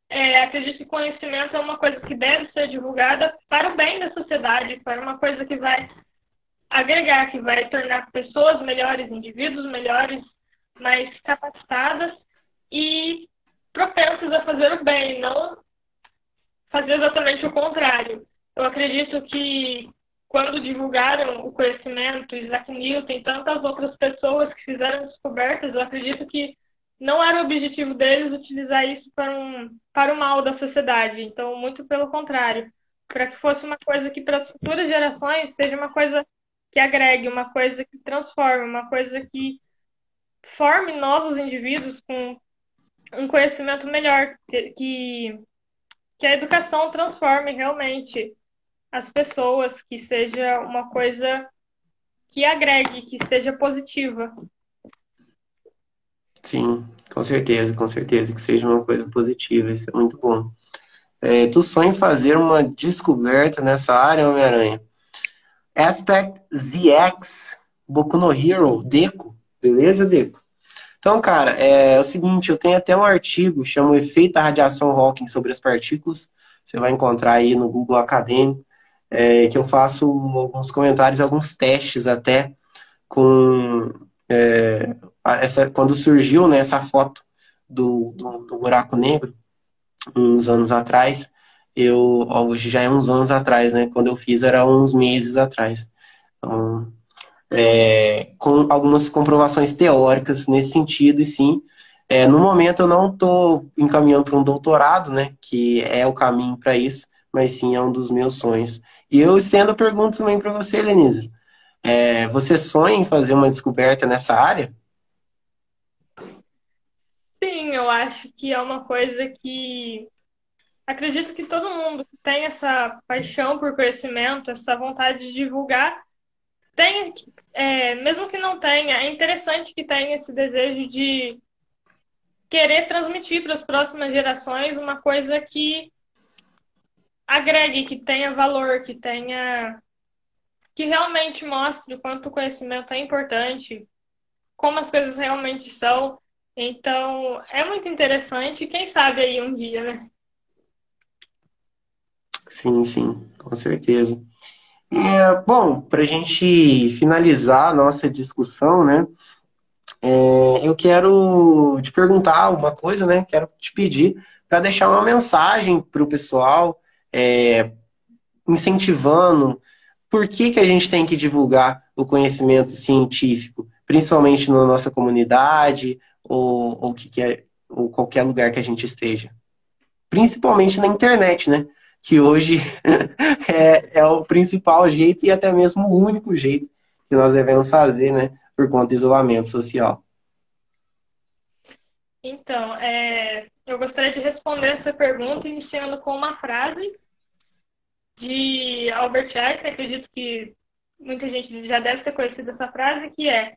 é, acredito que conhecimento é uma coisa que deve ser divulgada para o bem da sociedade, para uma coisa que vai agregar, que vai tornar pessoas melhores, indivíduos melhores, mais capacitadas e propensas a fazer o bem, não fazer exatamente o contrário. Eu acredito que quando divulgaram o conhecimento, Isaac Newton e tantas outras pessoas que fizeram descobertas, eu acredito que não era o objetivo deles utilizar isso para, um, para o mal da sociedade. Então, muito pelo contrário, para que fosse uma coisa que para as futuras gerações seja uma coisa que agregue, uma coisa que transforme, uma coisa que forme novos indivíduos com um conhecimento melhor, que, que a educação transforme realmente as pessoas, que seja uma coisa que agregue, que seja positiva. Sim, com certeza, com certeza, que seja uma coisa positiva, isso é muito bom. É, tu sonha em fazer uma descoberta nessa área, Homem-Aranha? Aspect ZX, Boku no Hero, Deco, beleza, Deco? Então, cara, é, é, o seguinte, eu tenho até um artigo, chama o Efeito da Radiação Hawking sobre as Partículas, você vai encontrar aí no Google Acadêmico, é, que eu faço alguns comentários, alguns testes até com é, essa, quando surgiu né, essa foto do, do, do, buraco negro, uns anos atrás, eu, hoje já é uns anos atrás, né? Quando eu fiz era uns meses atrás. Então, é, com algumas comprovações teóricas nesse sentido, e sim, é, no momento eu não estou encaminhando para um doutorado, né? Que é o caminho para isso, mas sim é um dos meus sonhos. E eu estendo a pergunta também para você, Lenisa. É, você sonha em fazer uma descoberta nessa área? Sim, eu acho que é uma coisa que acredito que todo mundo que tem essa paixão por conhecimento, essa vontade de divulgar, tem, é, mesmo que não tenha, é interessante que tenha esse desejo de querer transmitir para as próximas gerações uma coisa que agregue, que tenha valor, que tenha que realmente mostre o quanto o conhecimento é importante, como as coisas realmente são. Então, é muito interessante, quem sabe aí um dia, né? Sim, sim, com certeza. É, bom, para a gente finalizar a nossa discussão, né? É, eu quero te perguntar uma coisa, né? Quero te pedir para deixar uma mensagem para o pessoal, é, incentivando por que, que a gente tem que divulgar o conhecimento científico, principalmente na nossa comunidade ou, ou, que ou qualquer lugar que a gente esteja. Principalmente na internet, né? Que hoje é, é o principal jeito e até mesmo o único jeito que nós devemos fazer, né? Por conta do isolamento social. Então, é, eu gostaria de responder essa pergunta iniciando com uma frase de Albert Einstein, acredito que muita gente já deve ter conhecido essa frase, que é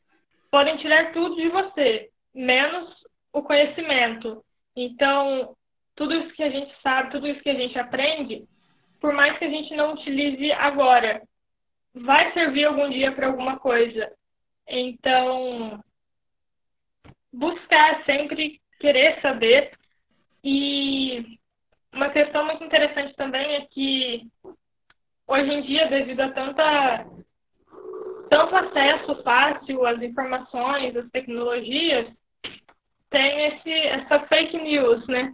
podem tirar tudo de você, menos o conhecimento. Então, tudo isso que a gente sabe, tudo isso que a gente aprende, por mais que a gente não utilize agora, vai servir algum dia para alguma coisa. Então, buscar sempre querer saber e uma questão muito interessante também é que hoje em dia, devido a tanta tanto acesso fácil às informações, às tecnologias, tem esse, essa fake news, né?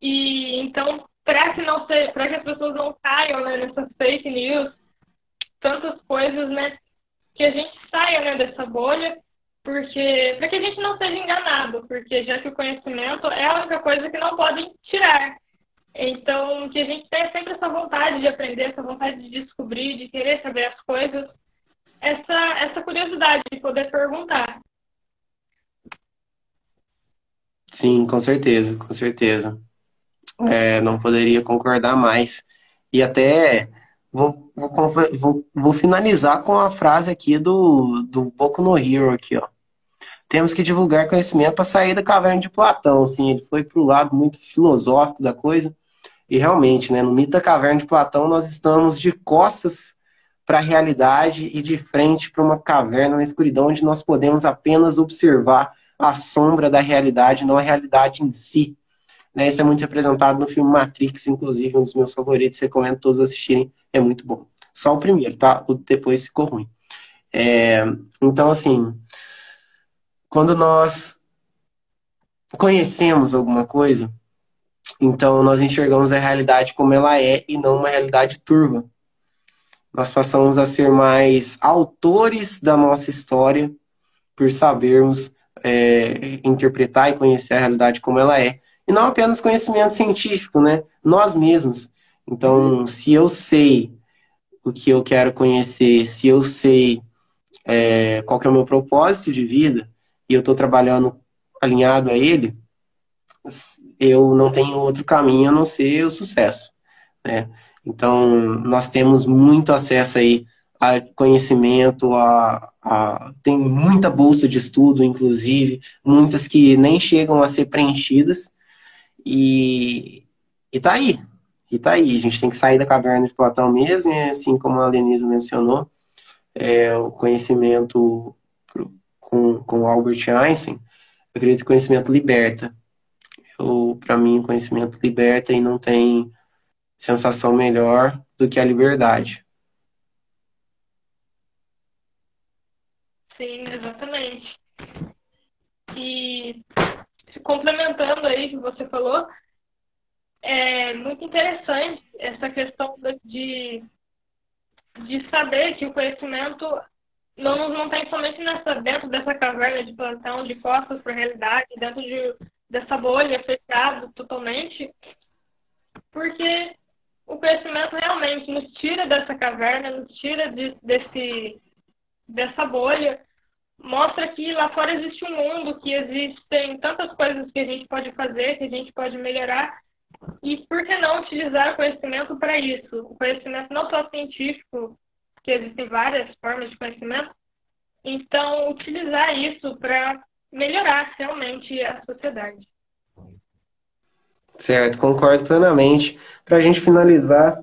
E então, para que não para que as pessoas não caiam né, nessas fake news, tantas coisas, né, que a gente saia né, dessa bolha porque para que a gente não seja enganado, porque já que o conhecimento é a única coisa que não podem tirar. Então, que a gente tenha sempre essa vontade de aprender, essa vontade de descobrir, de querer saber as coisas, essa, essa curiosidade de poder perguntar. Sim, com certeza, com certeza. É, não poderia concordar mais. E até vou, vou, vou, vou finalizar com a frase aqui do, do Boku no Hero aqui, ó. Temos que divulgar conhecimento para sair da caverna de Platão, assim, ele foi para o lado muito filosófico da coisa. E realmente, né, no mito da caverna de Platão, nós estamos de costas para a realidade e de frente para uma caverna na escuridão, onde nós podemos apenas observar a sombra da realidade, não a realidade em si. Né, isso é muito representado no filme Matrix, inclusive, um dos meus favoritos, recomendo todos assistirem, é muito bom. Só o primeiro, tá? O depois ficou ruim. É, então, assim, quando nós conhecemos alguma coisa, então nós enxergamos a realidade como ela é e não uma realidade turva. Nós passamos a ser mais autores da nossa história por sabermos é, interpretar e conhecer a realidade como ela é. E não apenas conhecimento científico, né? Nós mesmos. Então, se eu sei o que eu quero conhecer, se eu sei é, qual é o meu propósito de vida e eu estou trabalhando alinhado a ele, eu não tenho outro caminho a não ser o sucesso, né? Então, nós temos muito acesso aí a conhecimento, a, a, tem muita bolsa de estudo, inclusive, muitas que nem chegam a ser preenchidas, e, e tá aí, e tá aí, a gente tem que sair da caverna de Platão mesmo, e assim como a Lenisa mencionou, é, o conhecimento com, com Albert Einstein, eu acredito que conhecimento liberta. Para mim, conhecimento liberta e não tem sensação melhor do que a liberdade. Sim, exatamente. E complementando aí que você falou, é muito interessante essa questão de, de saber que o conhecimento não, não tem somente nessa, dentro dessa caverna de plantão, de costas para a realidade, dentro de, dessa bolha fechada totalmente, porque o conhecimento realmente nos tira dessa caverna, nos tira de, desse, dessa bolha, mostra que lá fora existe um mundo, que existem tantas coisas que a gente pode fazer, que a gente pode melhorar, E por que não utilizar o conhecimento para isso? O conhecimento não só científico, que existem várias formas de conhecimento, então utilizar isso para melhorar realmente a sociedade. Certo, concordo plenamente. Para a gente finalizar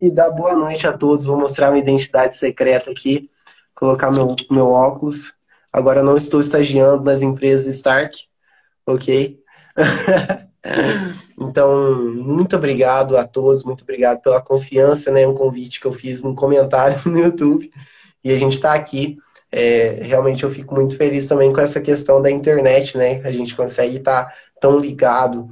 e dar boa noite a todos, vou mostrar minha identidade secreta aqui, colocar meu, meu óculos. Agora não estou estagiando nas empresas Stark, ok? então, muito obrigado a todos, muito obrigado pela confiança, né? Um convite que eu fiz no comentário no YouTube. E a gente está aqui. É, realmente eu fico muito feliz também com essa questão da internet, né? A gente consegue estar tá tão ligado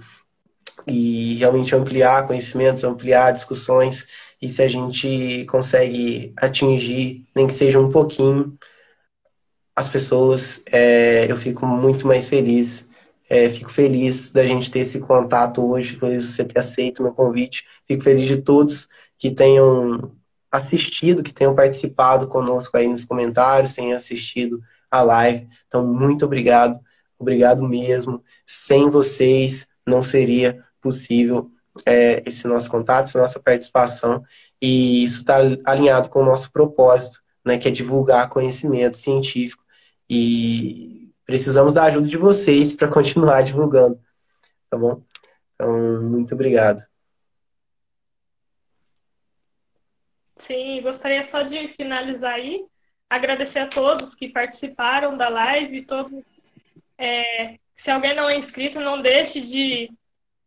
e realmente ampliar conhecimentos, ampliar discussões. E se a gente consegue atingir, nem que seja um pouquinho, as pessoas, é, eu fico muito mais feliz. É, fico feliz da gente ter esse contato hoje, por você ter aceito o meu convite. Fico feliz de todos que tenham assistido, que tenham participado conosco aí nos comentários, tenham assistido a live. Então, muito obrigado, obrigado mesmo. Sem vocês não seria possível é, esse nosso contato, essa nossa participação. E isso está alinhado com o nosso propósito, né, que é divulgar conhecimento científico e precisamos da ajuda de vocês para continuar divulgando, tá bom? Então, muito obrigado. Sim, gostaria só de finalizar aí, agradecer a todos que participaram da live, todos, é, se alguém não é inscrito, não deixe de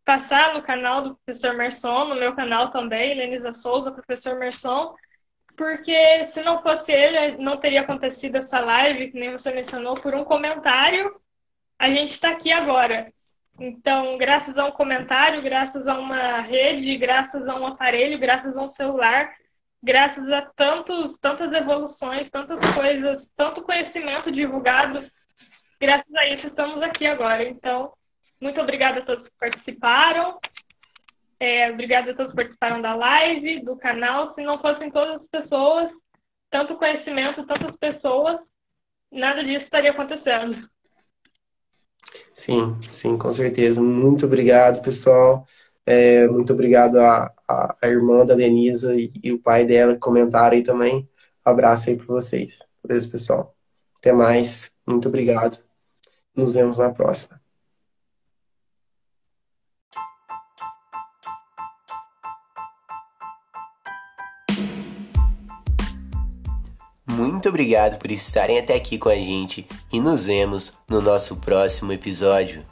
passar no canal do professor Merson, no meu canal também, Lenisa Souza, professor Merson, porque se não fosse ele, não teria acontecido essa live, que nem você mencionou, por um comentário. A gente está aqui agora. Então, graças a um comentário, graças a uma rede, graças a um aparelho, graças a um celular, graças a tantos, tantas evoluções, tantas coisas, tanto conhecimento divulgado, graças a isso estamos aqui agora. Então, muito obrigada a todos que participaram. É, obrigada a todos que participaram da live, do canal. Se não fossem todas as pessoas, tanto conhecimento, tantas pessoas, nada disso estaria acontecendo. Sim, sim, com certeza. Muito obrigado, pessoal. É, muito obrigado à, irmã da Denisa e, e, o pai dela que comentaram aí também. Abraço aí para vocês. Beleza, pessoal? Até mais. Muito obrigado. Nos vemos na próxima. Muito obrigado por estarem até aqui com a gente e nos vemos no nosso próximo episódio.